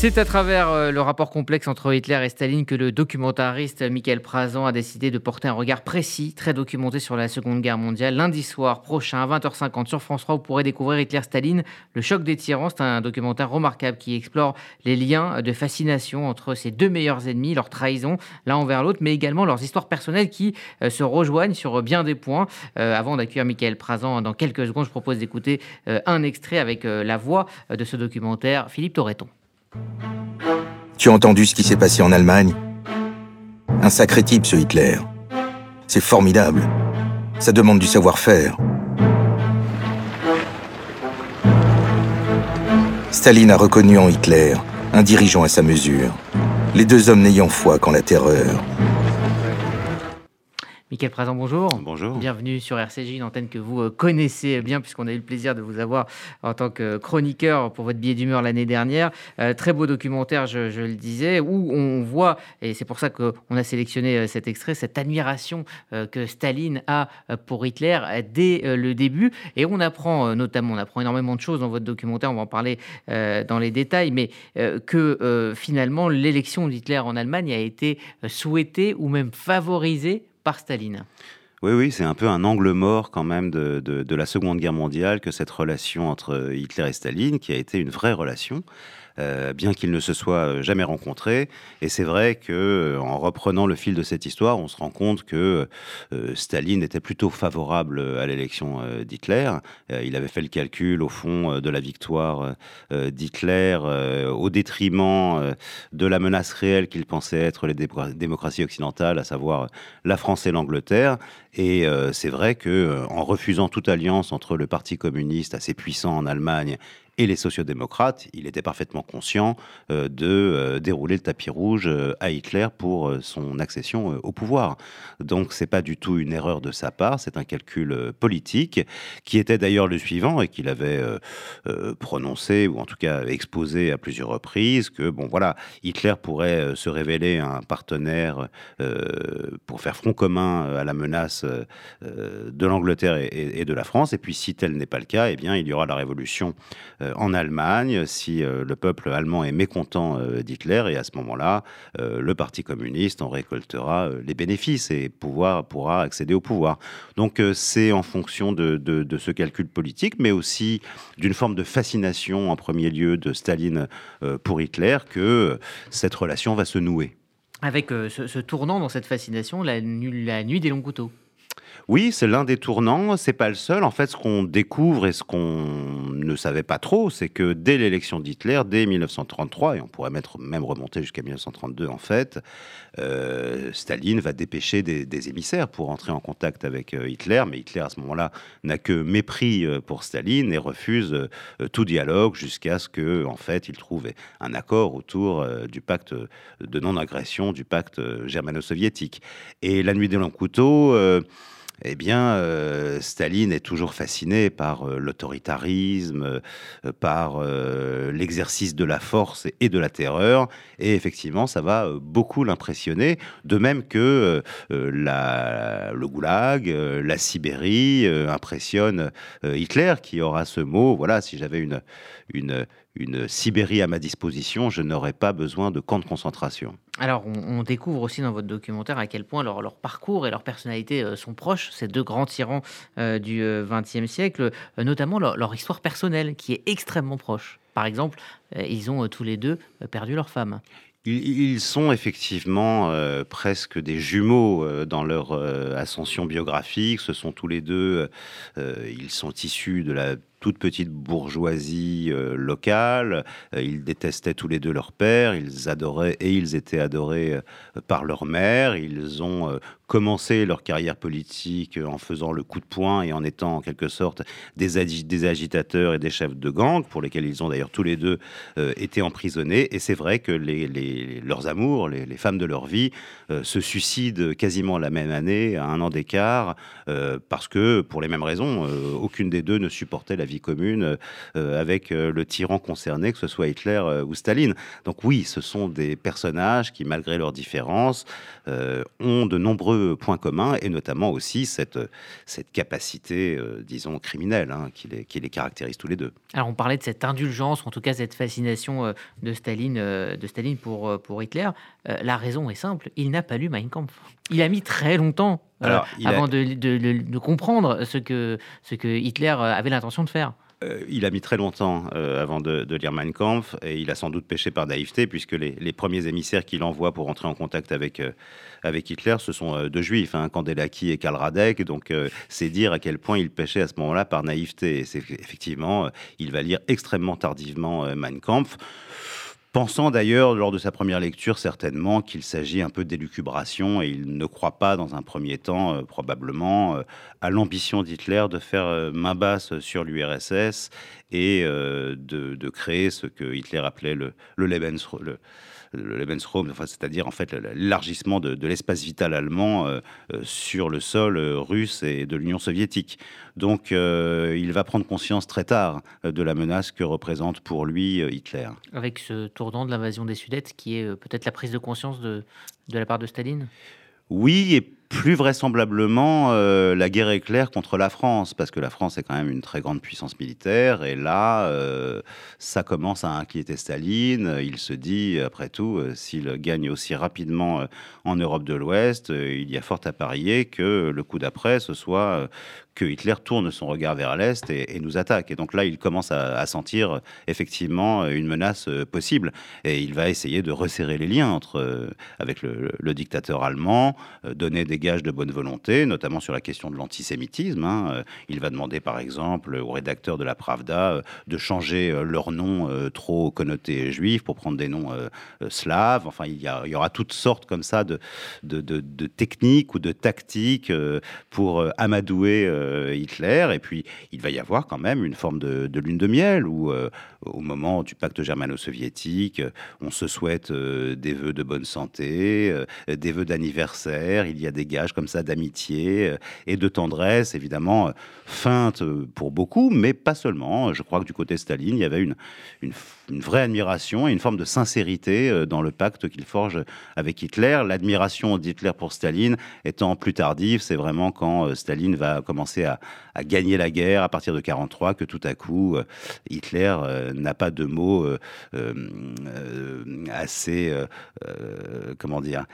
C'est à travers euh, le rapport complexe entre Hitler et Staline que le documentariste Michael Prazan a décidé de porter un regard précis, très documenté sur la Seconde Guerre mondiale. Lundi soir prochain à 20h50 sur France 3, vous pourrez découvrir Hitler-Staline, le choc des tyrans. C'est un documentaire remarquable qui explore les liens de fascination entre ces deux meilleurs ennemis, leur trahison l'un envers l'autre, mais également leurs histoires personnelles qui euh, se rejoignent sur bien des points. Euh, avant d'accueillir Michael Prazan dans quelques secondes, je propose d'écouter un extrait avec la voix de ce documentaire, Philippe Torreton. Tu as entendu ce qui s'est passé en Allemagne? Un sacré type, ce Hitler. C'est formidable. Ça demande du savoir-faire. Staline a reconnu en Hitler un dirigeant à sa mesure. Les deux hommes n'ayant foi qu'en la terreur. Michael Présent, bonjour. Bonjour. Bienvenue sur RCJ, une antenne que vous euh, connaissez bien puisqu'on a eu le plaisir de vous avoir en tant que chroniqueur pour votre billet d'humeur l'année dernière. Euh, très beau documentaire, je, le disais, où on voit, et c'est pour ça qu'on a sélectionné euh, cet extrait, cette admiration que Staline a pour Hitler dès le début. Et on apprend notamment, on apprend énormément de choses dans votre documentaire, on va en parler dans les détails, mais que finalement l'élection d'Hitler en Allemagne a été souhaitée ou même favorisée par Staline. Oui, oui, c'est un peu un angle mort quand même de, de, la Seconde Guerre mondiale que cette relation entre Hitler et Staline, qui a été une vraie relation. Euh, bien qu'ils ne se soient euh, jamais rencontrés. Et c'est vrai que, euh, en reprenant le fil de cette histoire, on se rend compte que Staline était plutôt favorable à l'élection d'Hitler. il avait fait le calcul, au fond, de la victoire d'Hitler au détriment de la menace réelle qu'il pensait être les démocraties occidentales, à savoir la France et l'Angleterre. Et c'est vrai que, en refusant toute alliance entre le Parti communiste assez puissant en Allemagne et les sociodémocrates, il était parfaitement conscient euh, de euh, dérouler le tapis rouge euh, à Hitler pour son accession au pouvoir. Donc c'est pas du tout une erreur de sa part, c'est un calcul politique qui était d'ailleurs le suivant et qu'il avait prononcé ou en tout cas exposé à plusieurs reprises que bon voilà Hitler pourrait se révéler un partenaire pour faire front commun à la menace de l'Angleterre et, de la France et puis si tel n'est pas le cas, eh bien il y aura la révolution en Allemagne si euh, le peuple allemand est mécontent euh, d'Hitler et à ce moment-là, le Parti communiste en récoltera les bénéfices et pourra accéder au pouvoir. Donc c'est en fonction de, ce calcul politique, mais aussi d'une forme de fascination en premier lieu de Staline pour Hitler que cette relation va se nouer. Avec ce, tournant dans cette fascination, la nuit des longs couteaux. Oui, c'est l'un des tournants. C'est pas le seul. En fait, ce qu'on découvre et ce qu'on ne savait pas trop, c'est que dès l'élection d'Hitler, dès 1933, et on pourrait même remonter jusqu'à 1932, en fait, euh, Staline va dépêcher des, émissaires pour entrer en contact avec euh, Hitler. Mais Hitler, à ce moment-là, n'a que mépris euh, pour Staline et refuse tout dialogue jusqu'à ce que, fait, il trouve un accord autour du pacte de non-agression, du pacte germano-soviétique. Et la nuit des longs couteaux eh bien, euh, Staline est toujours fasciné par euh, l'autoritarisme, euh, par l'exercice de la force et de la terreur. Et effectivement, ça va beaucoup l'impressionner, de même que le goulag, la Sibérie impressionne Hitler, qui aura ce mot, voilà, si j'avais une, une, une Sibérie à ma disposition, je n'aurais pas besoin de camps de concentration. Alors, on, découvre aussi dans votre documentaire à quel point leur, parcours et leur personnalité euh, sont proches, ces deux grands tyrans euh, du XXe euh, siècle, notamment leur, histoire personnelle qui est extrêmement proche. Par exemple, ils ont tous les deux perdu leur femme. Ils, sont effectivement presque des jumeaux dans leur ascension biographique. Ce sont tous les deux, ils sont issus de la toute petite bourgeoisie euh, locale. Euh, ils détestaient tous les deux leur père, ils adoraient et ils étaient adorés euh, par leur mère. Ils ont commencé leur carrière politique en faisant le coup de poing et en étant en quelque sorte des, des agitateurs et des chefs de gang, pour lesquels ils ont d'ailleurs tous les deux été emprisonnés. Et c'est vrai que les, leurs amours, les, femmes de leur vie, se suicident quasiment la même année, à un an d'écart, parce que, pour les mêmes raisons, aucune des deux ne supportait la vie commune avec le tyran concerné, que ce soit Hitler ou Staline. Donc oui, ce sont des personnages qui, malgré leurs différences, ont de nombreux points communs et notamment aussi cette, cette capacité, disons, criminelle hein, qui, les, les caractérise tous les deux. Alors on parlait de cette indulgence, en tout cas cette fascination de Staline, de Staline pour, pour Hitler. la raison est simple, il n'a pas lu Mein Kampf. Il a mis très longtemps euh, avant de, comprendre ce que, ce que Hitler avait l'intention de faire. Euh, il a mis très longtemps euh, avant de, lire Mein Kampf et il a sans doute péché par naïveté puisque les, premiers émissaires qu'il envoie pour entrer en contact avec, avec Hitler, ce sont deux juifs, hein, Kandelaki et Karl Radek. Donc c'est dire à quel point il péchait à ce moment-là par naïveté. Et c'est effectivement, il va lire extrêmement tardivement Mein Kampf. Pensant d'ailleurs, lors de sa première lecture, certainement qu'il s'agit un peu d'élucubration et il ne croit pas, dans un premier temps, euh, probablement, euh, à l'ambition d'Hitler de faire euh, main basse sur l'URSS et de, créer ce que Hitler appelait le, le Lebensraum, le Lebensraum, enfin, c'est-à-dire en fait l'élargissement de, l'espace vital allemand euh, euh, sur le sol euh, russe et de l'Union soviétique. Donc il va prendre conscience très tard de la menace que représente pour lui Hitler. Avec ce tournant de l'invasion des Sudètes qui est peut-être la prise de conscience de, de la part de Staline? Oui, et plus vraisemblablement, euh, la guerre éclair contre la France, parce que la France est quand même une très grande puissance militaire, et là, euh, ça commence à inquiéter Staline. Il se dit, après tout, euh, s'il gagne aussi rapidement en Europe de l'Ouest, il y a fort à parier que le coup d'après, ce soit que Hitler tourne son regard vers l'Est et, nous attaque. Et donc là, il commence à, sentir effectivement une menace possible, et il va essayer de resserrer les liens entre, avec le, le dictateur allemand, donner des gage de bonne volonté, notamment sur la question de l'antisémitisme. Hein. Euh, il va demander, par exemple, aux rédacteurs de la Pravda euh, de changer euh, leur nom trop connoté juif pour prendre des noms slaves. Enfin, il y, aura toutes sortes comme ça de, de, techniques ou de tactiques pour amadouer Hitler. Et puis, il va y avoir quand même une forme de, lune de miel où, au moment du pacte germano-soviétique, on se souhaite des vœux de bonne santé, des vœux d'anniversaire. Il y a des gages comme ça d'amitié euh, et de tendresse, évidemment, euh, feinte euh, pour beaucoup, mais pas seulement. Je crois que du côté Staline, il y avait une, vraie admiration et une forme de sincérité dans le pacte qu'il forge avec Hitler. L'admiration d'Hitler pour Staline étant plus tardive, c'est vraiment quand Staline va commencer à, à, gagner la guerre à partir de 43 que tout à coup, Hitler n'a pas de mots assez, comment dire,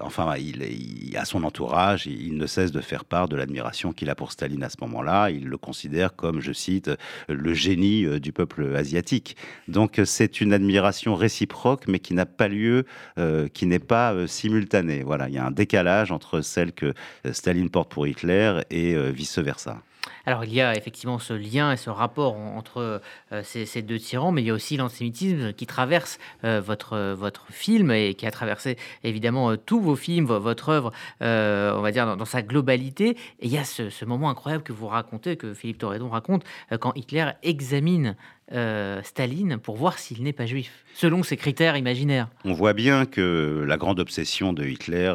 enfin, il, il a son entourage, il ne cesse de faire part de l'admiration qu'il a pour Staline à ce moment-là. Il le considère comme, je cite, le génie euh, du peuple asiatique. Donc c'est une admiration réciproque, mais qui n'a pas lieu, euh, qui n'est pas euh, simultanée. Voilà, il y a un décalage entre celle que Staline porte pour Hitler et vice-versa. Alors, il y a effectivement ce lien et ce rapport entre euh, ces, deux tyrans, mais il y a aussi l'antisémitisme qui traverse euh, votre, votre film et qui a traversé évidemment euh, tous vos films, votre œuvre, on va dire, dans, sa globalité. Et il y a ce, moment incroyable que vous racontez, que Philippe Torredon raconte, quand Hitler examine Staline pour voir s'il n'est pas juif, selon ses critères imaginaires. On voit bien que la grande obsession de Hitler,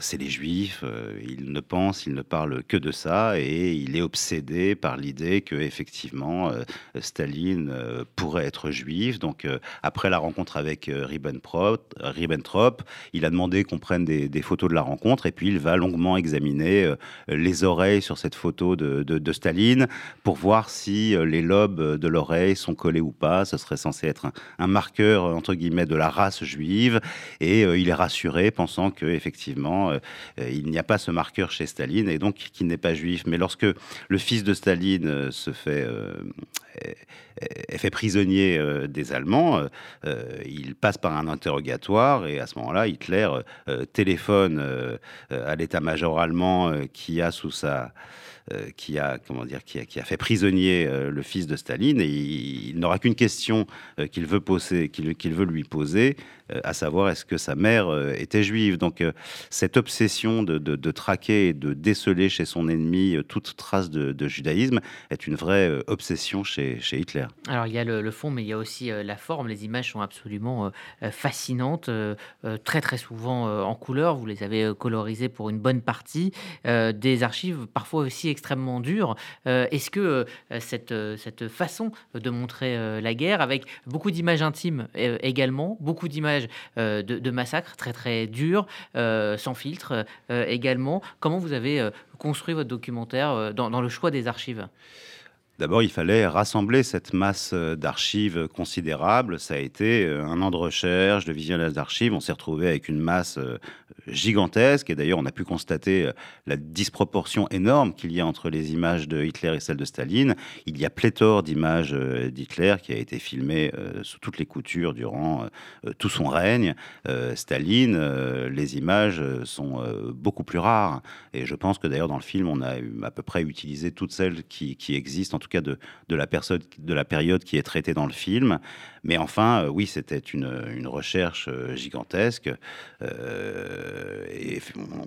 c'est les juifs. Il ne pense, il ne parle que de ça, et il est obsédé par l'idée que effectivement Staline pourrait être juif. Donc après la rencontre avec Ribbentrop, Ribbentrop il a demandé qu'on prenne des, photos de la rencontre, et puis il va longuement examiner les oreilles sur cette photo de, Staline pour voir si les lobes de l'oreille sont collés ou pas. Ce serait censé être un, marqueur entre guillemets de la race juive. Et euh, il est rassuré, pensant que effectivement euh, il n'y a pas ce marqueur chez Staline et donc qu'il n'est pas juif. Mais lorsque le fils de Staline euh, fait est fait prisonnier des Allemands, il passe par un interrogatoire et à ce moment-là, Hitler téléphone à l'état-major allemand qui a sous sa euh, qui a comment dire qui a, qui a fait prisonnier euh, le fils de Staline et il, n'aura qu'une question qu'il veut poser, qu'il veut lui poser, à savoir est-ce que sa mère était juive? Donc cette obsession de, traquer et de déceler chez son ennemi toute trace de, judaïsme est une vraie obsession chez, chez Hitler. Alors il y a le, fond, mais il y a aussi la forme. Les images sont absolument fascinantes, très très souvent en couleur. Vous les avez colorisées pour une bonne partie. des archives parfois aussi extrêmement dures. Est-ce que cette, cette façon de montrer la guerre, avec beaucoup d'images intimes également, beaucoup d'images de, de, massacres très très durs, sans filtre également, comment vous avez construit votre documentaire dans le choix des archives? D'abord, il fallait rassembler cette masse euh, d'archives considérable. Ça a été euh, un an de recherche, de visionnage d'archives. On s'est retrouvé avec une masse euh, gigantesque. Et d'ailleurs, on a pu constater la disproportion énorme qu'il y a entre les images de Hitler et celles de Staline. Il y a pléthore d'images d'Hitler qui a été filmé sous toutes les coutures durant tout son règne. Staline, les images sont beaucoup plus rares. Et je pense que d'ailleurs, dans le film, on a à peu près utilisé toutes celles qui existent tout cas de, la personne, de la période qui est traitée dans le film. Mais enfin, euh, oui, c'était une, recherche euh, gigantesque. Euh, et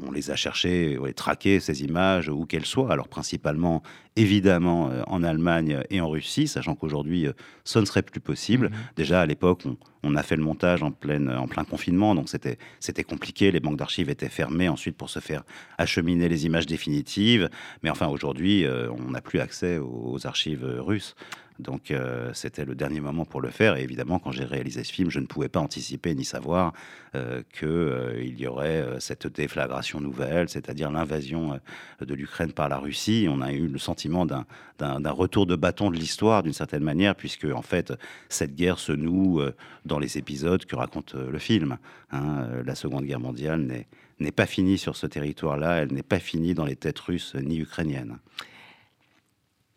on les a cherchées, on les traquées, ces images, où qu'elles soient. Alors principalement, évidemment, en Allemagne et en Russie, sachant qu'aujourd'hui, ce ne serait plus possible. Mmh Déjà, à l'époque, on, a fait le montage en, en plein confinement, donc c'était, c'était compliqué. Les banques d'archives étaient fermées ensuite pour se faire acheminer les images définitives. Mais enfin, aujourd'hui, on n'a plus accès aux archives russes. Donc euh, c'était le dernier moment pour le faire. Et évidemment, quand j'ai réalisé ce film, je ne pouvais pas anticiper ni savoir euh, qu'il euh, y aurait cette déflagration nouvelle, c'est-à-dire l'invasion de l'Ukraine par la Russie. On a eu le sentiment d'un retour de bâton de l'histoire d'une certaine manière, puisque en fait cette guerre se noue dans les épisodes que raconte le film. Hein. La Seconde Guerre mondiale n'est pas finie sur ce territoire-là, elle n'est pas finie dans les têtes russes ni ukrainiennes.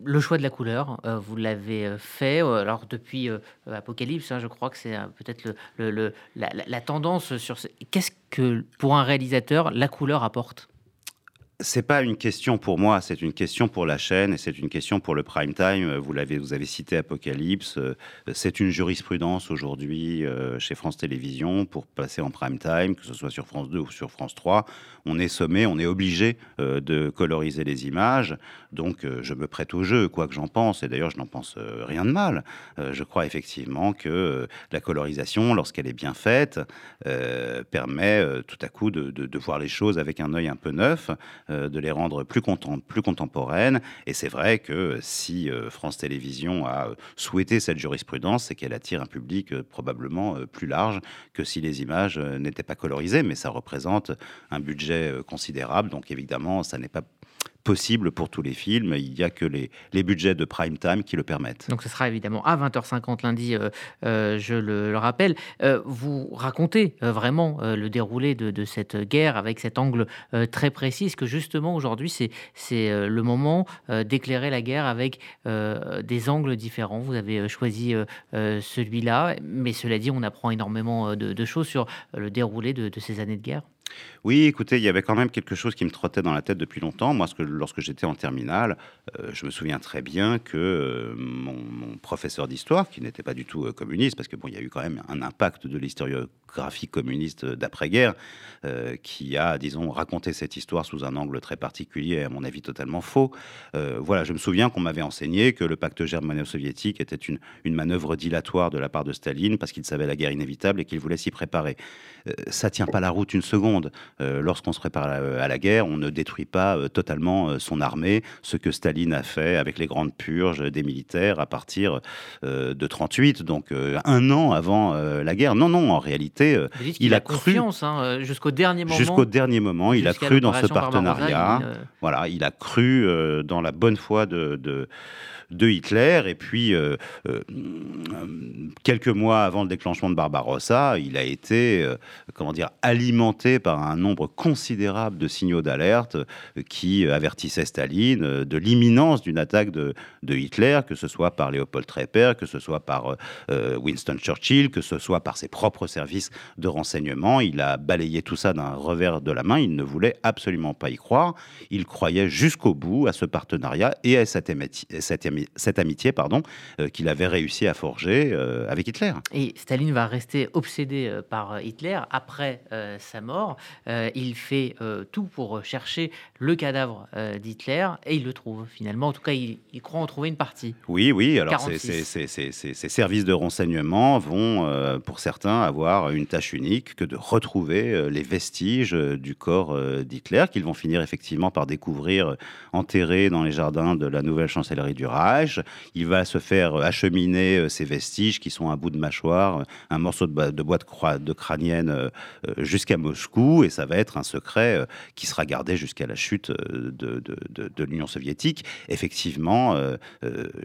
Le choix de la couleur, euh, vous l'avez euh, fait. Euh, alors depuis Apocalypse, hein, je crois que c'est peut-être le, la, tendance sur. Qu'est-ce que pour un réalisateur la couleur apporte? C'est pas une question pour moi, c'est une question pour la chaîne et c'est une question pour le prime time. Vous l'avez, vous avez cité Apocalypse. C'est une jurisprudence aujourd'hui chez France Télévisions pour passer en prime time, que ce soit sur France 2 ou sur France 3 on est sommé, on est obligé euh, de coloriser les images. Donc euh, je me prête au jeu, quoi que j'en pense. Et d'ailleurs, je n'en pense euh, rien de mal. je crois effectivement que la colorisation, lorsqu'elle est bien faite, permet tout à coup de, voir les choses avec un œil un peu neuf, de les rendre plus, plus contemporaines. Et c'est vrai que si France Télévisions a souhaité cette jurisprudence, c'est qu'elle attire un public probablement plus large que si les images n'étaient pas colorisées. Mais ça représente un budget euh, considérable. Donc évidemment, ça n'est pas possible pour tous les films. Il n'y a que les, budgets de prime time qui le permettent. Donc ce sera évidemment à 20h50 lundi, euh, euh, je le, rappelle. vous racontez vraiment le déroulé de, cette guerre avec cet angle très précis. Que justement aujourd'hui, c'est, le moment d'éclairer la guerre avec des angles différents? Vous avez choisi celui-là, mais cela dit, on apprend énormément de, choses sur le déroulé de ces années de guerre? Oui, écoutez, il y avait quand même quelque chose qui me trottait dans la tête depuis longtemps. Moi, que, lorsque j'étais en terminale, euh, je me souviens très bien que euh, mon, professeur d'histoire, qui n'était pas du tout euh, communiste, parce que bon, il y a eu quand même un impact de l'historiographie communiste d'après-guerre, qui a, disons, raconté cette histoire sous un angle très particulier, à mon avis totalement faux. voilà, je me souviens qu'on m'avait enseigné que le pacte germano-soviétique était une, une manœuvre dilatoire de la part de Staline, parce qu'il savait la guerre inévitable et qu'il voulait s'y préparer. ça tient pas la route une seconde. Lorsqu'on se prépare à la, guerre, on ne détruit pas totalement son armée, ce que Staline a fait avec les grandes purges des militaires à partir euh, de 38, donc euh, un an avant euh, la guerre. Non, non, en réalité, il, a, cru hein, jusqu'au dernier moment. Jusqu'au dernier moment, il a cru dans ce partenariat. Voilà, il a cru dans la bonne foi de, de de Hitler. Et puis, euh, euh, quelques mois avant le déclenchement de Barbarossa, il a été, euh, comment dire, alimenté par par un nombre considérable de signaux d'alerte qui avertissaient Staline de l'imminence d'une attaque de, de, Hitler, que ce soit par Léopold Trepper, que ce soit par Winston Churchill, que ce soit par ses propres services de renseignement. Il a balayé tout ça d'un revers de la main. Il ne voulait absolument pas y croire. Il croyait jusqu'au bout à ce partenariat et à cette, cette, amitié pardon, euh, qu'il avait réussi à forger euh, avec Hitler. Et Staline va rester obsédé euh, par Hitler après sa mort. Il fait tout pour chercher le cadavre d'Hitler et il le trouve finalement. En tout cas, il, croit en trouver une partie. Oui, oui. Alors, ces services de renseignement vont, pour certains, avoir une tâche unique que de retrouver les vestiges du corps d'Hitler qu'ils vont finir effectivement par découvrir enterré dans les jardins de la nouvelle chancellerie du Reich. Il va se faire acheminer euh, ces vestiges qui sont un bout de mâchoire, un morceau de, boîte de crânienne euh, euh, jusqu'à Moscou, et ça va être un secret qui sera gardé jusqu'à la chute de, l'Union soviétique. Effectivement,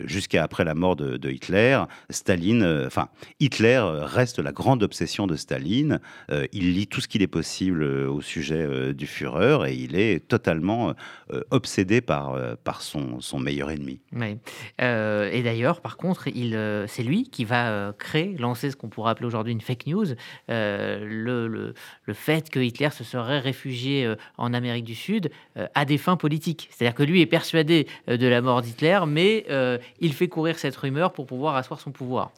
jusqu'à après la mort de, Hitler, Staline, enfin Hitler reste la grande obsession de Staline. il lit tout ce qu'il est possible au sujet du Führer et il est totalement obsédé par, son, meilleur ennemi. Euh, et d'ailleurs, par contre, il, euh, c'est lui qui va euh, créer, lancer ce qu'on pourrait appeler aujourd'hui une fake news, le, le, fait que Hitler se serait réfugié en Amérique du Sud à des fins politiques. C'est-à-dire que lui est persuadé de la mort d'Hitler, mais il fait courir cette rumeur pour pouvoir asseoir son pouvoir.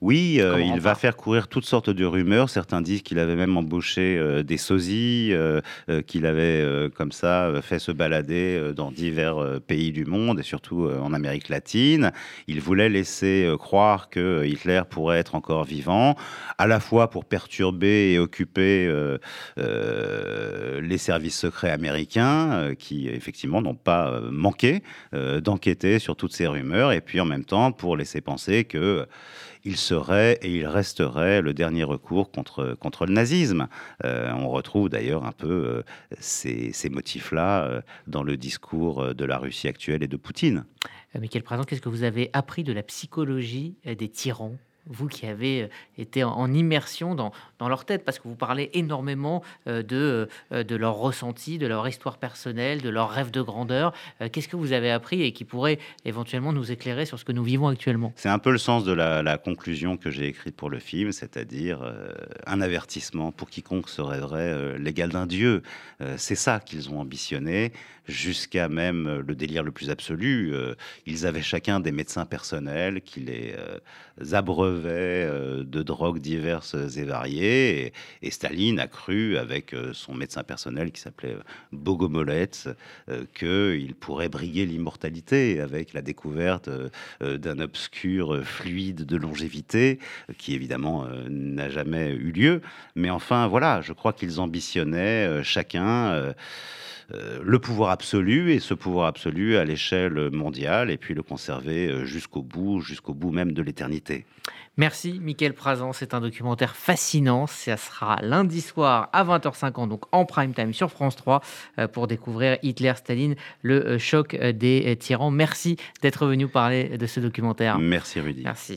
Oui, euh, il va faire courir toutes sortes de rumeurs. Certains disent qu'il avait même embauché euh, des sosies, euh, qu'il avait comme ça fait se balader dans divers pays du monde et surtout en Amérique latine. Il voulait laisser croire que Hitler pourrait être encore vivant, à la fois pour perturber et occuper les services secrets américains, qui effectivement n'ont pas manqué d'enquêter sur toutes ces rumeurs, et puis en même temps pour laisser penser que il serait et il resterait le dernier recours contre, contre le nazisme. Euh, on retrouve d'ailleurs un peu euh, ces, motifs-là euh, dans le discours de la Russie actuelle et de Poutine. Michael Présent, qu'est-ce que vous avez appris de la psychologie des tyrans? Vous qui avez euh, été en, immersion dans, dans, leur tête, parce que vous parlez énormément euh, de, euh, de leur ressenti, de leur histoire personnelle, de leurs rêves de grandeur. Qu'est-ce que vous avez appris et qui pourrait éventuellement nous éclairer sur ce que nous vivons actuellement? C'est un peu le sens de la, conclusion que j'ai écrite pour le film, c'est-à-dire un avertissement pour quiconque se rêverait l'égal d'un dieu. C'est ça qu'ils ont ambitionné, jusqu'à même le délire le plus absolu. Ils avaient chacun des médecins personnels qui les abreuvaient euh, de drogues diverses et variées. Et, Staline a cru, avec euh, son médecin personnel qui s'appelait euh, Bogomolets, qu'il pourrait briguer l'immortalité avec la découverte d'un obscur fluide de longévité, qui évidemment n'a jamais eu lieu. Mais enfin, voilà, je crois qu'ils ambitionnaient chacun. Le pouvoir absolu et ce pouvoir absolu à l'échelle mondiale et puis le conserver jusqu'au bout, jusqu'au bout même de l'éternité. Merci, Mickaël Prazan. C'est un documentaire fascinant. Ça sera lundi soir à 20h50, donc en prime time sur France 3, euh, pour découvrir Hitler-Staline, le euh, choc euh, des tyrans. Merci d'être venu parler de ce documentaire. Merci, Rudy. Merci.